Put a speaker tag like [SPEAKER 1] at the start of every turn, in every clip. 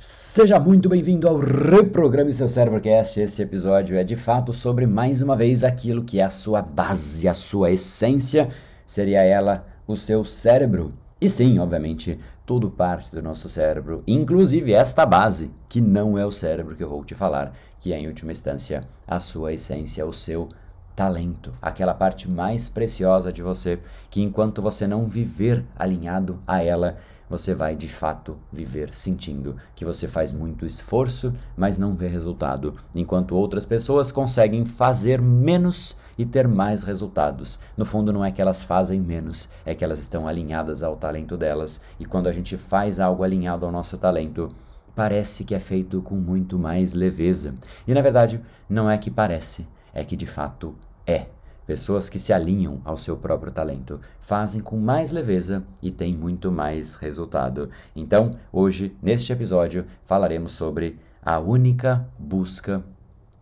[SPEAKER 1] Seja muito bem-vindo ao Reprograme Seu Cérebrocast. Esse episódio é de fato sobre mais uma vez aquilo que é a sua base, a sua essência, seria ela o seu cérebro. E sim, obviamente, tudo parte do nosso cérebro, inclusive esta base, que não é o cérebro que eu vou te falar, que é em última instância a sua essência, o seu talento, aquela parte mais preciosa de você, que enquanto você não viver alinhado a ela, você vai de fato viver sentindo que você faz muito esforço, mas não vê resultado, enquanto outras pessoas conseguem fazer menos e ter mais resultados. No fundo, não é que elas fazem menos, é que elas estão alinhadas ao talento delas, e quando a gente faz algo alinhado ao nosso talento, parece que é feito com muito mais leveza. E na verdade, não é que parece, é que de fato é. Pessoas que se alinham ao seu próprio talento fazem com mais leveza e têm muito mais resultado. Então, hoje, neste episódio, falaremos sobre a única busca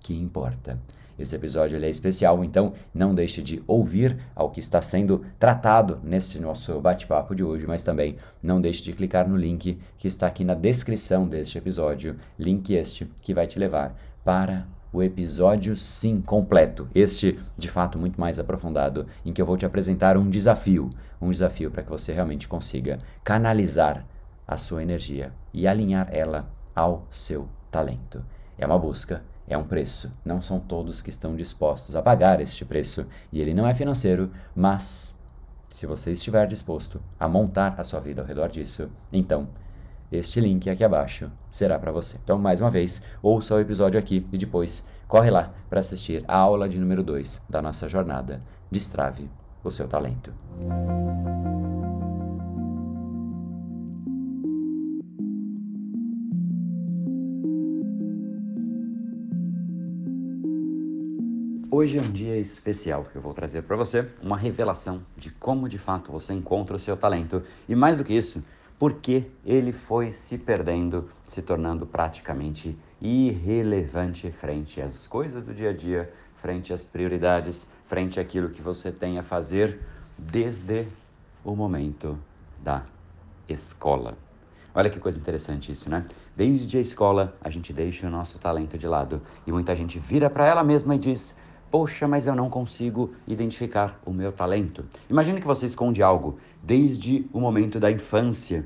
[SPEAKER 1] que importa. Esse episódio é especial, então não deixe de ouvir ao que está sendo tratado neste nosso bate-papo de hoje, mas também não deixe de clicar no link que está aqui na descrição deste episódio, link este que vai te levar para o episódio sim completo, este de fato muito mais aprofundado, em que eu vou te apresentar um desafio, um desafio para que você realmente consiga canalizar a sua energia e alinhar ela ao seu talento. É uma busca, é um preço. Não são todos que estão dispostos a pagar este preço, e ele não é financeiro, mas se você estiver disposto a montar a sua vida ao redor disso, então este link aqui abaixo será para você. Então, mais uma vez, ouça o episódio aqui e depois corre lá para assistir a aula de número 2 da nossa jornada Destrave o seu talento. Hoje é um dia especial. Eu vou trazer para você uma revelação de como de fato você encontra o seu talento e mais do que isso, porque ele foi se perdendo, se tornando praticamente irrelevante frente às coisas do dia a dia, frente às prioridades, frente àquilo que você tem a fazer desde o momento da escola. Olha que coisa interessante isso, né? Desde a escola, a gente deixa o nosso talento de lado e muita gente vira para ela mesma e diz: Poxa, mas eu não consigo identificar o meu talento. Imagine que você esconde algo desde o momento da infância.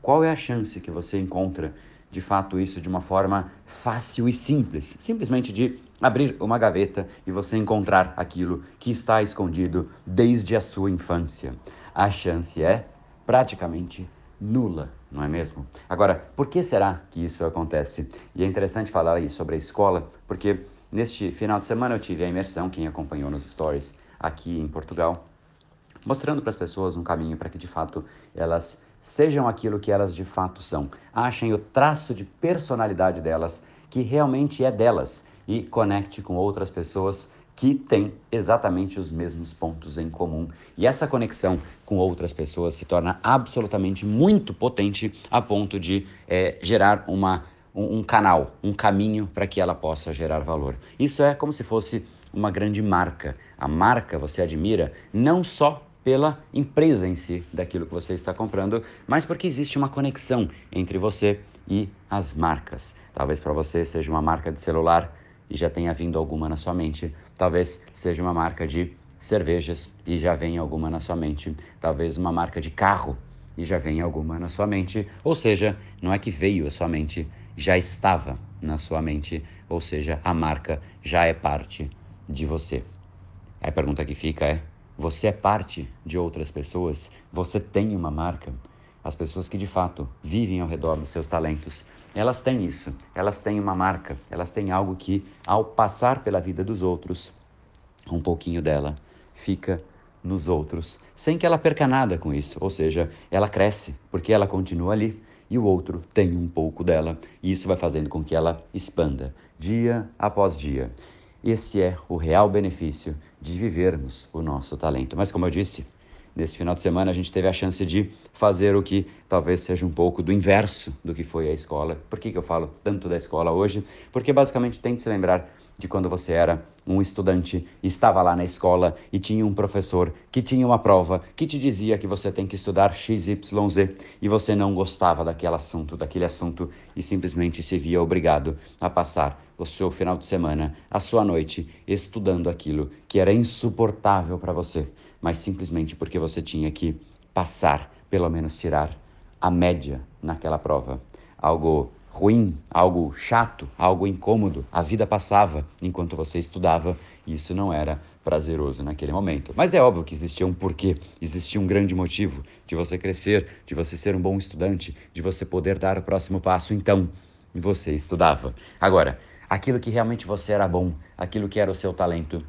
[SPEAKER 1] Qual é a chance que você encontra de fato isso de uma forma fácil e simples? Simplesmente de abrir uma gaveta e você encontrar aquilo que está escondido desde a sua infância. A chance é praticamente nula, não é mesmo? Agora, por que será que isso acontece? E é interessante falar aí sobre a escola, porque Neste final de semana eu tive a imersão, quem acompanhou nos stories aqui em Portugal, mostrando para as pessoas um caminho para que de fato elas sejam aquilo que elas de fato são. Achem o traço de personalidade delas que realmente é delas e conecte com outras pessoas que têm exatamente os mesmos pontos em comum. E essa conexão com outras pessoas se torna absolutamente muito potente a ponto de é, gerar uma um, um canal, um caminho para que ela possa gerar valor. Isso é como se fosse uma grande marca. A marca você admira não só pela empresa em si, daquilo que você está comprando, mas porque existe uma conexão entre você e as marcas. Talvez para você seja uma marca de celular e já tenha vindo alguma na sua mente. Talvez seja uma marca de cervejas e já venha alguma na sua mente. Talvez uma marca de carro e já venha alguma na sua mente. Ou seja, não é que veio a sua mente, já estava na sua mente, ou seja, a marca já é parte de você. A pergunta que fica é: você é parte de outras pessoas? Você tem uma marca? As pessoas que de fato vivem ao redor dos seus talentos, elas têm isso, elas têm uma marca, elas têm algo que, ao passar pela vida dos outros, um pouquinho dela fica nos outros, sem que ela perca nada com isso, ou seja, ela cresce porque ela continua ali e o outro tem um pouco dela, e isso vai fazendo com que ela expanda dia após dia. Esse é o real benefício de vivermos o nosso talento. Mas, como eu disse, nesse final de semana a gente teve a chance de fazer o que talvez seja um pouco do inverso do que foi a escola. Por que, que eu falo tanto da escola hoje? Porque basicamente tem que se lembrar de quando você era um estudante, estava lá na escola e tinha um professor que tinha uma prova que te dizia que você tem que estudar XYZ e você não gostava daquele assunto, daquele assunto e simplesmente se via obrigado a passar o seu final de semana, a sua noite estudando aquilo que era insuportável para você, mas simplesmente porque você tinha que passar, pelo menos tirar a média naquela prova. Algo ruim, algo chato, algo incômodo. A vida passava enquanto você estudava e isso não era prazeroso naquele momento. Mas é óbvio que existia um porquê, existia um grande motivo de você crescer, de você ser um bom estudante, de você poder dar o próximo passo. Então, você estudava. Agora, aquilo que realmente você era bom, aquilo que era o seu talento,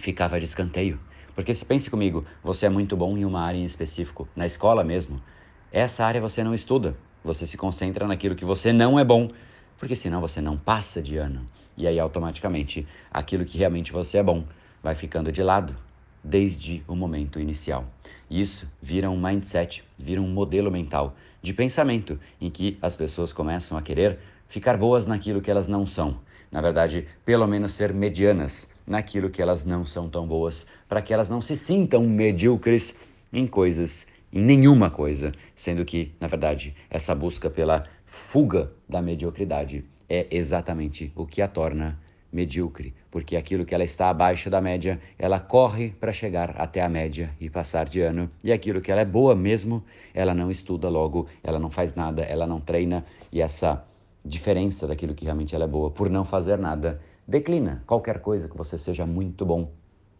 [SPEAKER 1] ficava de escanteio. Porque se pense comigo, você é muito bom em uma área em específico, na escola mesmo. Essa área você não estuda, você se concentra naquilo que você não é bom, porque senão você não passa de ano. E aí automaticamente aquilo que realmente você é bom vai ficando de lado desde o momento inicial. Isso vira um mindset, vira um modelo mental de pensamento em que as pessoas começam a querer ficar boas naquilo que elas não são. Na verdade, pelo menos ser medianas naquilo que elas não são tão boas, para que elas não se sintam medíocres em coisas em nenhuma coisa, sendo que, na verdade, essa busca pela fuga da mediocridade é exatamente o que a torna medíocre, porque aquilo que ela está abaixo da média, ela corre para chegar até a média e passar de ano, e aquilo que ela é boa mesmo, ela não estuda logo, ela não faz nada, ela não treina, e essa diferença daquilo que realmente ela é boa por não fazer nada declina qualquer coisa que você seja muito bom,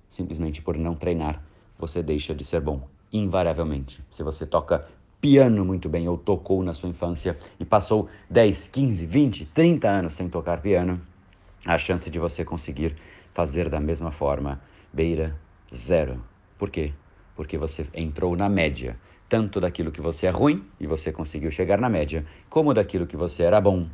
[SPEAKER 1] simplesmente por não treinar, você deixa de ser bom invariavelmente. Se você toca piano muito bem ou tocou na sua infância e passou 10, 15, 20, 30 anos sem tocar piano, a chance de você conseguir fazer da mesma forma beira zero. Por quê? Porque você entrou na média, tanto daquilo que você é ruim e você conseguiu chegar na média, como daquilo que você era bom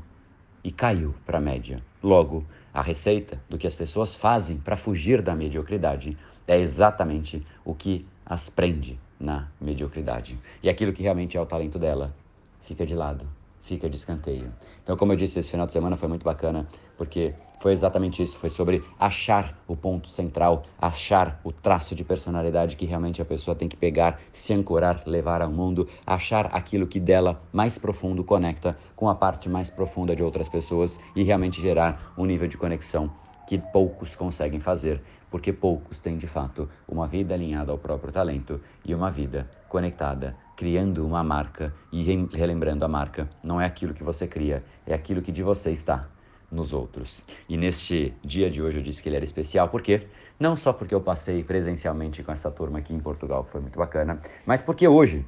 [SPEAKER 1] e caiu para a média. Logo, a receita do que as pessoas fazem para fugir da mediocridade é exatamente o que as prende na mediocridade. E aquilo que realmente é o talento dela fica de lado, fica de escanteio. Então, como eu disse, esse final de semana foi muito bacana, porque foi exatamente isso, foi sobre achar o ponto central, achar o traço de personalidade que realmente a pessoa tem que pegar, se ancorar, levar ao mundo, achar aquilo que dela mais profundo conecta com a parte mais profunda de outras pessoas e realmente gerar um nível de conexão que poucos conseguem fazer, porque poucos têm de fato uma vida alinhada ao próprio talento e uma vida conectada, criando uma marca e relembrando a marca. Não é aquilo que você cria, é aquilo que de você está nos outros. E neste dia de hoje eu disse que ele era especial, porque não só porque eu passei presencialmente com essa turma aqui em Portugal, que foi muito bacana, mas porque hoje,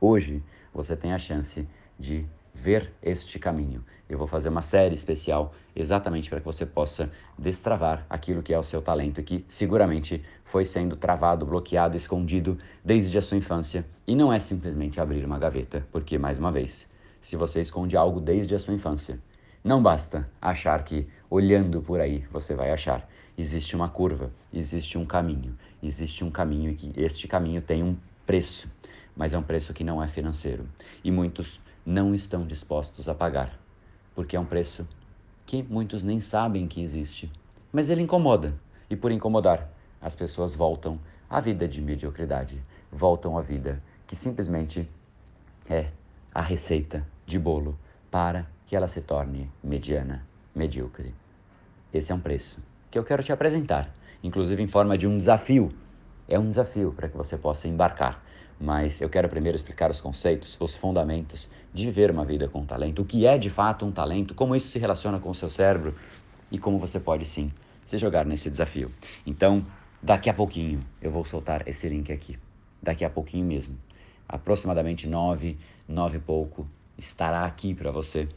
[SPEAKER 1] hoje você tem a chance de ver este caminho. Eu vou fazer uma série especial exatamente para que você possa destravar aquilo que é o seu talento que seguramente foi sendo travado, bloqueado, escondido desde a sua infância. E não é simplesmente abrir uma gaveta, porque mais uma vez, se você esconde algo desde a sua infância, não basta achar que olhando por aí você vai achar. Existe uma curva, existe um caminho, existe um caminho e que este caminho tem um preço, mas é um preço que não é financeiro. E muitos não estão dispostos a pagar, porque é um preço que muitos nem sabem que existe. Mas ele incomoda, e por incomodar, as pessoas voltam à vida de mediocridade, voltam à vida que simplesmente é a receita de bolo para que ela se torne mediana, medíocre. Esse é um preço que eu quero te apresentar, inclusive em forma de um desafio. É um desafio para que você possa embarcar mas eu quero primeiro explicar os conceitos, os fundamentos de viver uma vida com talento, o que é de fato um talento, como isso se relaciona com o seu cérebro e como você pode sim se jogar nesse desafio. Então, daqui a pouquinho eu vou soltar esse link aqui. Daqui a pouquinho mesmo. Aproximadamente nove, nove e pouco estará aqui para você.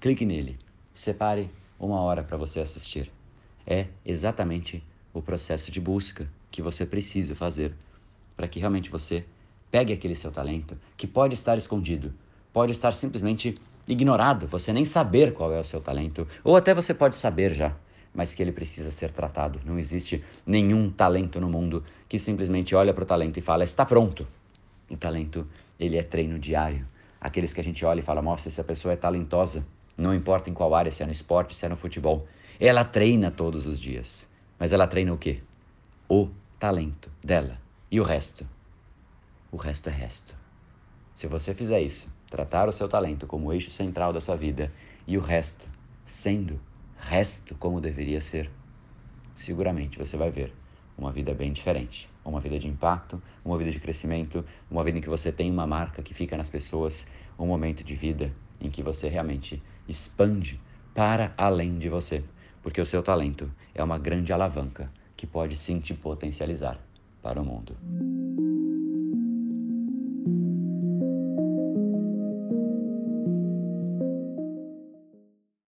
[SPEAKER 1] Clique nele. Separe uma hora para você assistir. É exatamente o processo de busca que você precisa fazer para que realmente você Pegue aquele seu talento, que pode estar escondido, pode estar simplesmente ignorado, você nem saber qual é o seu talento, ou até você pode saber já, mas que ele precisa ser tratado. Não existe nenhum talento no mundo que simplesmente olha para o talento e fala, está pronto. O talento, ele é treino diário. Aqueles que a gente olha e fala, nossa, essa pessoa é talentosa. não importa em qual área, se é no esporte, se é no futebol. Ela treina todos os dias. Mas ela treina o quê? O talento dela. E o resto? O resto é resto. Se você fizer isso, tratar o seu talento como eixo central da sua vida e o resto sendo resto como deveria ser, seguramente você vai ver uma vida bem diferente. Uma vida de impacto, uma vida de crescimento, uma vida em que você tem uma marca que fica nas pessoas, um momento de vida em que você realmente expande para além de você, porque o seu talento é uma grande alavanca que pode sim te potencializar para o mundo.